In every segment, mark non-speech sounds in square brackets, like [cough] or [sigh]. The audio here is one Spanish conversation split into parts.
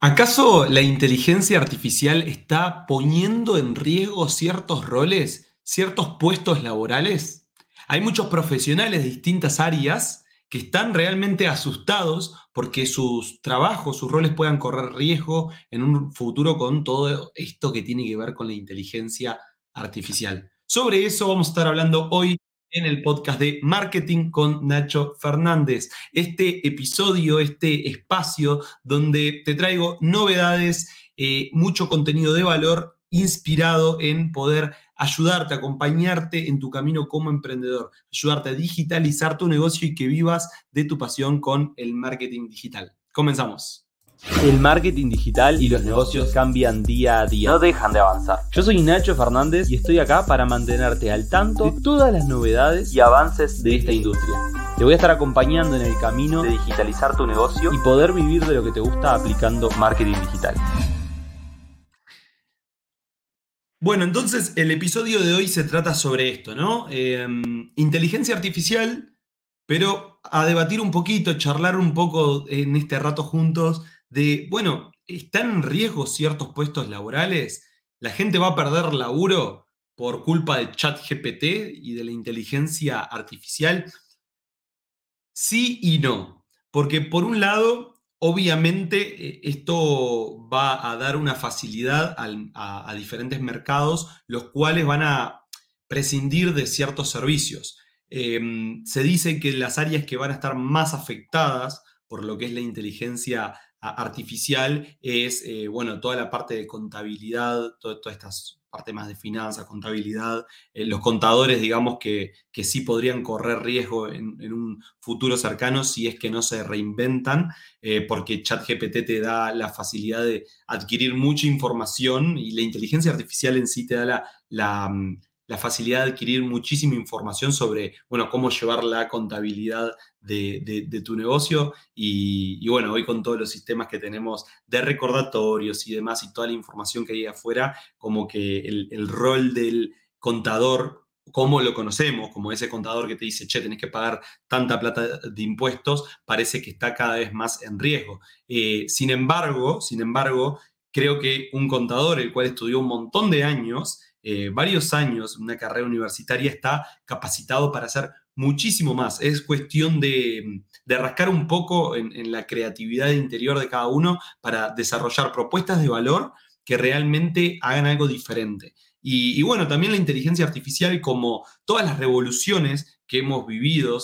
¿Acaso la inteligencia artificial está poniendo en riesgo ciertos roles, ciertos puestos laborales? Hay muchos profesionales de distintas áreas que están realmente asustados porque sus trabajos, sus roles puedan correr riesgo en un futuro con todo esto que tiene que ver con la inteligencia artificial. Sobre eso vamos a estar hablando hoy en el podcast de Marketing con Nacho Fernández. Este episodio, este espacio donde te traigo novedades, eh, mucho contenido de valor inspirado en poder ayudarte, acompañarte en tu camino como emprendedor, ayudarte a digitalizar tu negocio y que vivas de tu pasión con el marketing digital. Comenzamos. El marketing digital y los negocios cambian día a día. No dejan de avanzar. Yo soy Nacho Fernández y estoy acá para mantenerte al tanto de todas las novedades y avances de esta industria. Te voy a estar acompañando en el camino de digitalizar tu negocio y poder vivir de lo que te gusta aplicando marketing digital. Bueno, entonces el episodio de hoy se trata sobre esto, ¿no? Em, inteligencia artificial, pero a debatir un poquito, charlar un poco en este rato juntos de, bueno, ¿están en riesgo ciertos puestos laborales? ¿La gente va a perder laburo por culpa de ChatGPT y de la inteligencia artificial? Sí y no, porque por un lado, obviamente eh, esto va a dar una facilidad a, diferentes mercados, los cuales van a prescindir de ciertos servicios. Em, se dice que las áreas que van a estar más afectadas por lo que es la inteligencia artificial es, eh, bueno, toda la parte de contabilidad, todas estas partes más de finanzas, contabilidad, eh, los contadores, digamos, que, que, sí podrían correr riesgo en, un futuro cercano si es que no se reinventan, eh, porque ChatGPT te da la facilidad de adquirir mucha información y la inteligencia artificial en sí te da la, la mm, la facilidad de adquirir muchísima información sobre, bueno, cómo llevar la contabilidad de, tu negocio. Y, bueno, hoy con todos los sistemas que tenemos de recordatorios y demás y toda la información que hay afuera, como que el, rol del contador como lo conocemos, como ese contador que te dice, che, tenés que pagar tanta plata de impuestos, parece que está cada vez más en riesgo. Eh, sin embargo, sin embargo, creo que un contador, el cual estudió un montón de años, eh, varios años, una carrera universitaria, está capacitado para hacer muchísimo más. Es cuestión de, rascar un poco en, la creatividad interior de cada uno para desarrollar propuestas de valor que realmente hagan algo diferente. Y, bueno, también la inteligencia artificial, como todas las revoluciones que hemos vivido,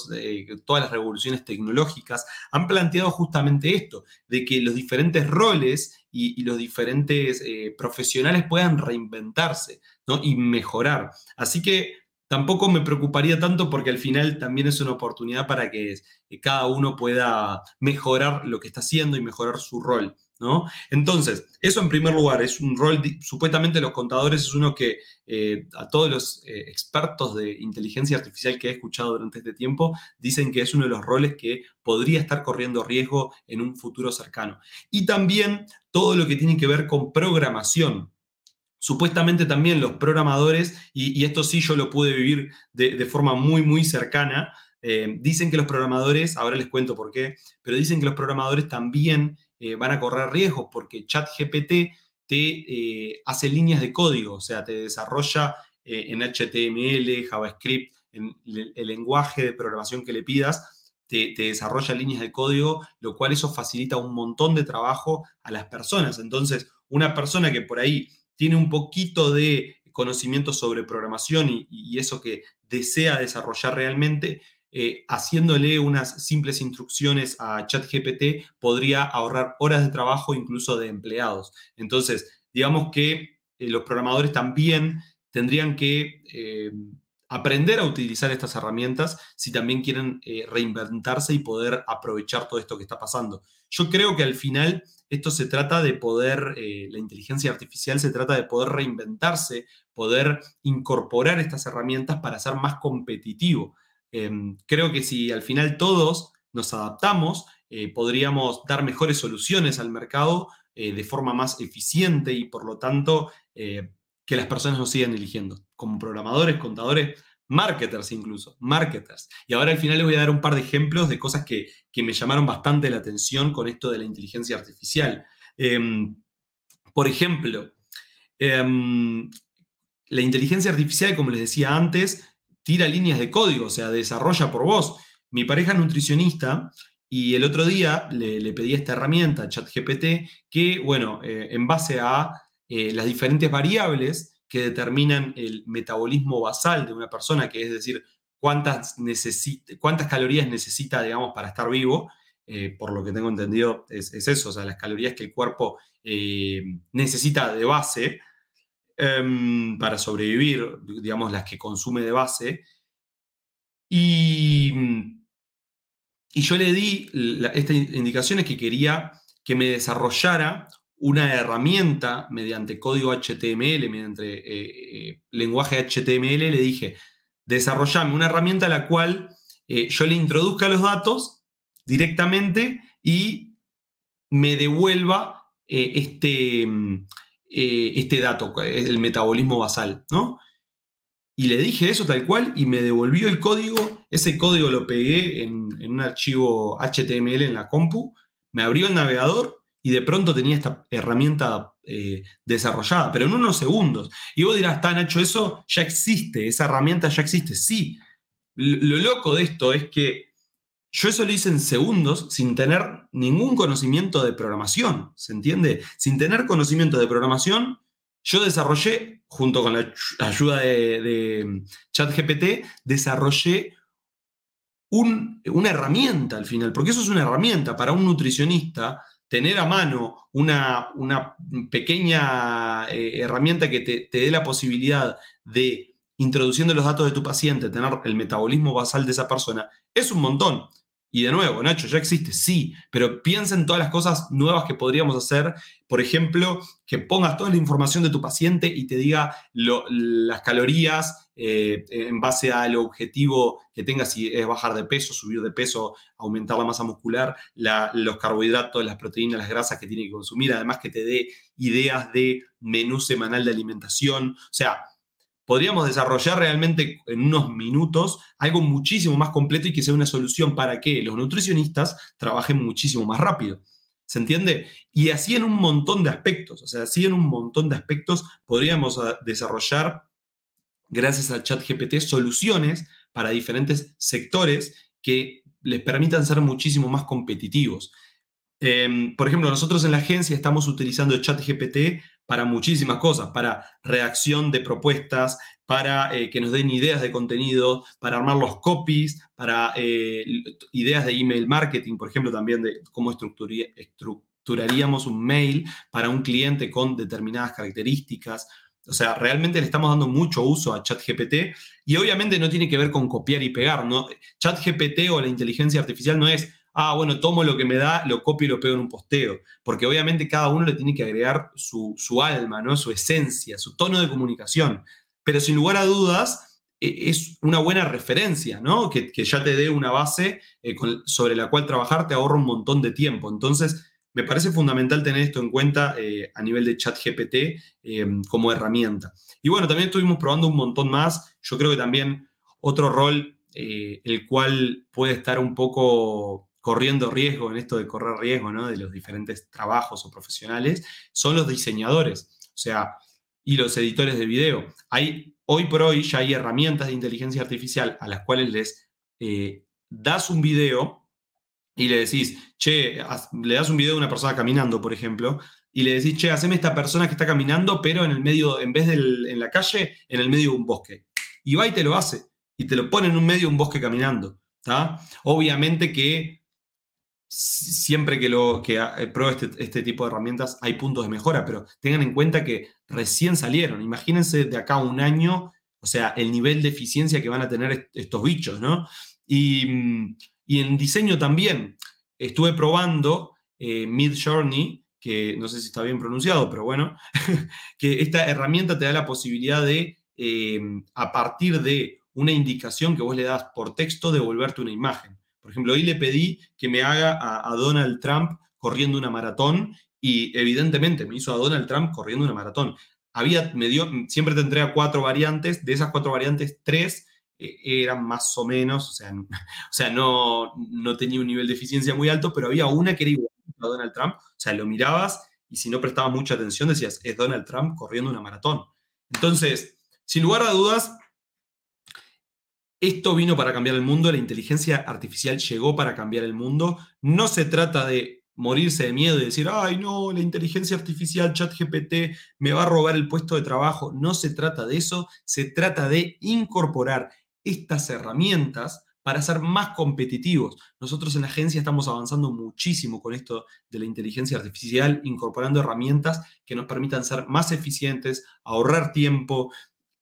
todas las revoluciones tecnológicas, han planteado justamente esto, de que los diferentes roles y, los diferentes eh, profesionales puedan reinventarse y mejorar. Así que tampoco me preocuparía tanto porque al final también es una oportunidad para que cada uno pueda mejorar lo que está haciendo y mejorar su rol. ¿No? Entonces, eso en primer lugar, es un rol, supuestamente los contadores es uno que eh, a todos los eh, expertos de inteligencia artificial que he escuchado durante este tiempo dicen que es uno de los roles que podría estar corriendo riesgo en un futuro cercano. Y también todo lo que tiene que ver con programación, supuestamente también los programadores, y, esto sí yo lo pude vivir de, forma muy, muy cercana, eh, dicen que los programadores, ahora les cuento por qué, pero dicen que los programadores también eh, van a correr riesgos porque ChatGPT te eh, hace líneas de código, o sea, te desarrolla en HTML, JavaScript, en el, lenguaje de programación que le pidas, te, desarrolla líneas de código, lo cual eso facilita un montón de trabajo a las personas. Entonces, una persona que por ahí tiene un poquito de conocimiento sobre programación y, eso que desea desarrollar realmente, eh, haciéndole unas simples instrucciones a ChatGPT, podría ahorrar horas de trabajo incluso de empleados. Entonces, digamos que eh, los programadores también tendrían que eh, aprender a utilizar estas herramientas si también quieren reinventarse y poder aprovechar todo esto que está pasando. Yo creo que al final esto se trata de poder, la inteligencia artificial se trata de poder reinventarse, poder incorporar estas herramientas para ser más competitivo. Em, creo que si al final todos nos adaptamos, eh, podríamos dar mejores soluciones al mercado eh, de forma más eficiente y por lo tanto que las personas nos sigan eligiendo. Como programadores, contadores, marketers incluso, marketers. Y ahora al final les voy a dar un par de ejemplos de cosas que, me llamaron bastante la atención con esto de la inteligencia artificial. Em, por ejemplo, em, la inteligencia artificial, como les decía antes, tira líneas de código, o sea, desarrolla por vos. Mi pareja es nutricionista y el otro día le, pedí esta herramienta, ChatGPT, que, bueno, eh, en base a eh, las diferentes variables que determinan el metabolismo basal de una persona, que es decir, cuántas, cuántas calorías necesita, digamos, para estar vivo, eh, por lo que tengo entendido es, eso, o sea, las calorías que el cuerpo necesita de base, Em, para sobrevivir, digamos, las que consume de base. Y, y yo le di estas indicaciones que quería que me desarrollara una herramienta mediante código HTML, mediante eh, eh, lenguaje HTML, le dije, desarrollame una herramienta a la cual eh, yo le introduzca los datos directamente y me devuelva este, eh, este dato, el metabolismo basal, ¿no? Y le dije eso tal cual y me devolvió el código. Ese código lo pegué en, un archivo HTML en la compu, me abrió el navegador y de pronto tenía esta herramienta eh, desarrollada, pero en unos segundos. Y vos dirás, está Nacho, eso ya existe, esa herramienta ya existe. Sí, lo loco de esto es que yo eso lo hice en segundos sin tener ningún conocimiento de programación, ¿se entiende? Sin tener conocimiento de programación, yo desarrollé, junto con la ayuda de, ChatGPT, desarrollé una herramienta al final, porque eso es una herramienta para un nutricionista, tener a mano una, una pequeña eh, herramienta que te, te dé la posibilidad de, introduciendo los datos de tu paciente, tener el metabolismo basal de esa persona, es un montón. Y de nuevo, Nacho, ya existe, sí, pero piensa en todas las cosas nuevas que podríamos hacer. Por ejemplo, que pongas toda la información de tu paciente y te diga las calorías eh, en base al objetivo que tengas, si es bajar de peso, subir de peso, aumentar la masa muscular, los carbohidratos, las proteínas, las grasas que tiene que consumir, además que te dé ideas de menú semanal de alimentación. O sea, podríamos desarrollar realmente en unos minutos algo muchísimo más completo y que sea una solución para que los nutricionistas trabajen muchísimo más rápido. ¿Se entiende? Y así en un montón de aspectos, o sea, así en un montón de aspectos podríamos ah, desarrollar, gracias al chat GPT, soluciones para diferentes sectores que les permitan ser muchísimo más competitivos. Em, por ejemplo, nosotros en la agencia estamos utilizando el chat GPT para muchísimas cosas, para redacción de propuestas, para eh, que nos den ideas de contenido, para armar los copies, para eh, ideas de email marketing, por ejemplo, también de cómo estructuraríamos un mail para un cliente con determinadas características. O sea, realmente le estamos dando mucho uso a ChatGPT y obviamente no tiene que ver con copiar y pegar, ¿no? ChatGPT o la inteligencia artificial no es ah, bueno, tomo lo que me da, lo copio y lo pego en un posteo. Porque obviamente cada uno le tiene que agregar su, alma, ¿no? su esencia, su tono de comunicación. Pero sin lugar a dudas, e, es una buena referencia, ¿no? Que, ya te dé una base eh, sobre la cual trabajar te ahorra un montón de tiempo. Entonces, me parece fundamental tener esto en cuenta eh, a nivel de chat GPT eh, como herramienta. Y bueno, también estuvimos probando un montón más. Yo creo que también otro rol, el cual puede estar un poco corriendo riesgo, en esto de correr riesgo, ¿no? De los diferentes trabajos o profesionales, son los diseñadores, o sea, y los editores de video. Hay, hoy por hoy ya hay herramientas de inteligencia artificial a las cuales les eh, das un video y le decís, che, le das un video de una persona caminando, por ejemplo, y le decís, che, haceme esta persona que está caminando, pero en el medio, en vez de en la calle, en el medio de un bosque. Y va y te lo hace, y te lo pone en un medio de un bosque caminando. Obviamente que siempre que, lo, que eh, pruebe este, este, tipo de herramientas hay puntos de mejora, pero tengan en cuenta que recién salieron. Imagínense de acá a un año, o sea, el nivel de eficiencia que van a tener estos bichos, ¿no? Y, en diseño también. Estuve probando eh, Mid Journey, que no sé si está bien pronunciado, pero bueno, [laughs] que esta herramienta te da la posibilidad de, eh, a partir de una indicación que vos le das por texto, devolverte una imagen. Por ejemplo, hoy le pedí que me haga a, Donald Trump corriendo una maratón y evidentemente me hizo a Donald Trump corriendo una maratón. Había, me dio, siempre te a cuatro variantes, de esas cuatro variantes, tres eh, eran más o menos, o sea, [laughs] o sea no, no tenía un nivel de eficiencia muy alto, pero había una que era igual a Donald Trump, o sea, lo mirabas y si no prestaba mucha atención decías, es Donald Trump corriendo una maratón. Entonces, sin lugar a dudas, esto vino para cambiar el mundo, la inteligencia artificial llegó para cambiar el mundo. No se trata de morirse de miedo y decir, ay no, la inteligencia artificial, ChatGPT, me va a robar el puesto de trabajo. No se trata de eso, se trata de incorporar estas herramientas para ser más competitivos. Nosotros en la agencia estamos avanzando muchísimo con esto de la inteligencia artificial, incorporando herramientas que nos permitan ser más eficientes, ahorrar tiempo.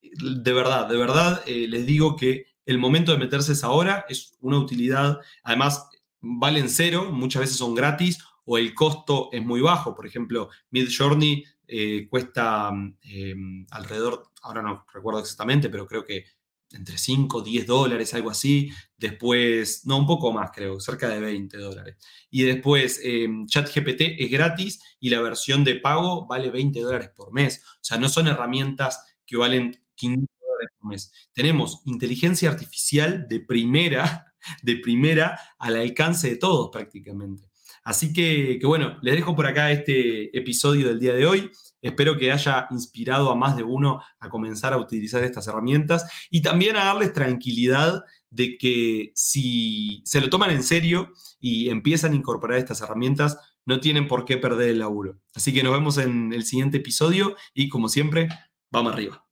De verdad, de verdad, eh, les digo que el momento de meterse es ahora, es una utilidad, además valen cero, muchas veces son gratis o el costo es muy bajo. Por ejemplo, Mid Journey eh, cuesta eh, alrededor, ahora no recuerdo exactamente, pero creo que entre 5, 10 dólares, algo así. Después, no, un poco más creo, cerca de 20 dólares. Y después, eh, ChatGPT es gratis y la versión de pago vale 20 dólares por mes. O sea, no son herramientas que valen 500 dólares por mes. Tenemos inteligencia artificial de primera, [laughs] de primera al alcance de todos prácticamente. Así que, que bueno, les dejo por acá este episodio del día de hoy. Espero que haya inspirado a más de uno a comenzar a utilizar estas herramientas y también a darles tranquilidad de que si se lo toman en serio y empiezan a incorporar estas herramientas, no tienen por qué perder el laburo. Así que nos vemos en el siguiente episodio y como siempre, vamos arriba.